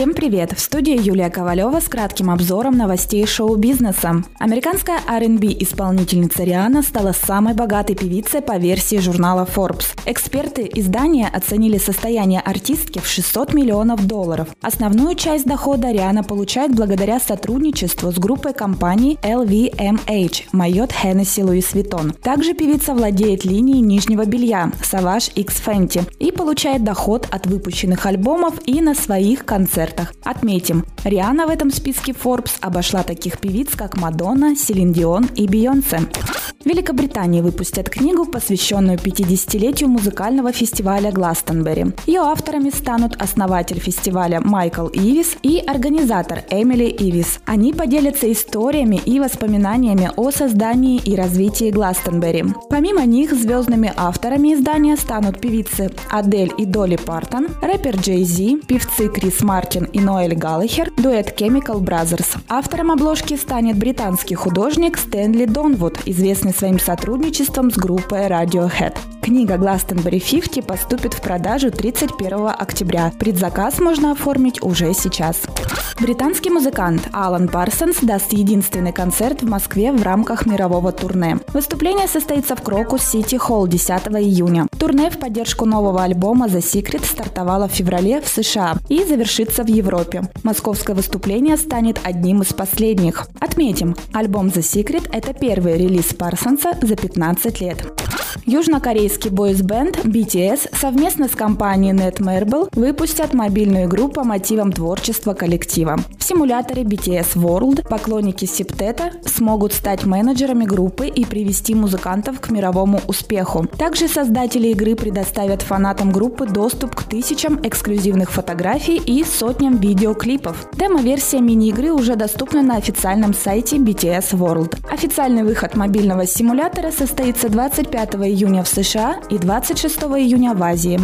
Всем привет! В студии Юлия Ковалева с кратким обзором новостей шоу-бизнеса. Американская R&B исполнительница Риана стала самой богатой певицей по версии журнала Forbes. Эксперты издания оценили состояние артистки в 600 миллионов долларов. Основную часть дохода Риана получает благодаря сотрудничеству с группой компаний LVMH Майот Hennessy Louis Vuitton. Также певица владеет линией нижнего белья Savage X Fenty и получает доход от выпущенных альбомов и на своих концертах концертах. Отметим, Риана в этом списке Forbes обошла таких певиц, как Мадонна, Селин Дион и Бейонсе. В Великобритании выпустят книгу, посвященную 50-летию музыкального фестиваля Гластонберри. Ее авторами станут основатель фестиваля Майкл Ивис и организатор Эмили Ивис. Они поделятся историями и воспоминаниями о создании и развитии Гластонберри. Помимо них звездными авторами издания станут певицы Адель и Долли Партон, рэпер Джей Зи, певцы Крис Мартин и Ноэль Галлахер, дуэт Chemical Brothers. Автором обложки станет британский художник Стэнли Донвуд, известный своим сотрудничеством с группой Radiohead. Книга Glastonbury 50 поступит в продажу 31 октября. Предзаказ можно оформить уже сейчас. Британский музыкант Алан Парсонс даст единственный концерт в Москве в рамках мирового турне. Выступление состоится в Крокус Сити Холл 10 июня. Турне в поддержку нового альбома The Secret стартовало в феврале в США и завершится в Европе. Московское выступление станет одним из последних. Отметим, альбом The Secret – это первый релиз Парсонса за 15 лет. Южнокорейский бойс-бенд BTS совместно с компанией Netmarble выпустят мобильную игру по мотивам творчества коллектива. В симуляторе BTS World поклонники Септета смогут стать менеджерами группы и привести музыкантов к мировому успеху. Также создатели игры предоставят фанатам группы доступ к тысячам эксклюзивных фотографий и сотням видеоклипов. Демо-версия мини-игры уже доступна на официальном сайте BTS World. Официальный выход мобильного симулятора состоится 25 июня в США и 26 июня в Азии.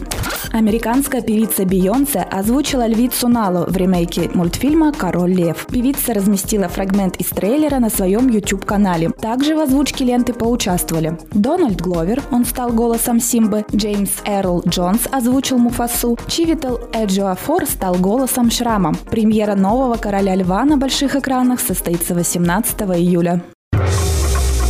Американская певица Бейонсе озвучила львицу Налу в ремейке мультфильма «Король лев». Певица разместила фрагмент из трейлера на своем YouTube-канале. Также в озвучке ленты поучаствовали Дональд Гловер, он стал голосом Симбы, Джеймс Эрл Джонс озвучил Муфасу, Чивител Эджиофор стал голосом Шрама. Премьера нового «Короля льва» на больших экранах состоится 18 июля.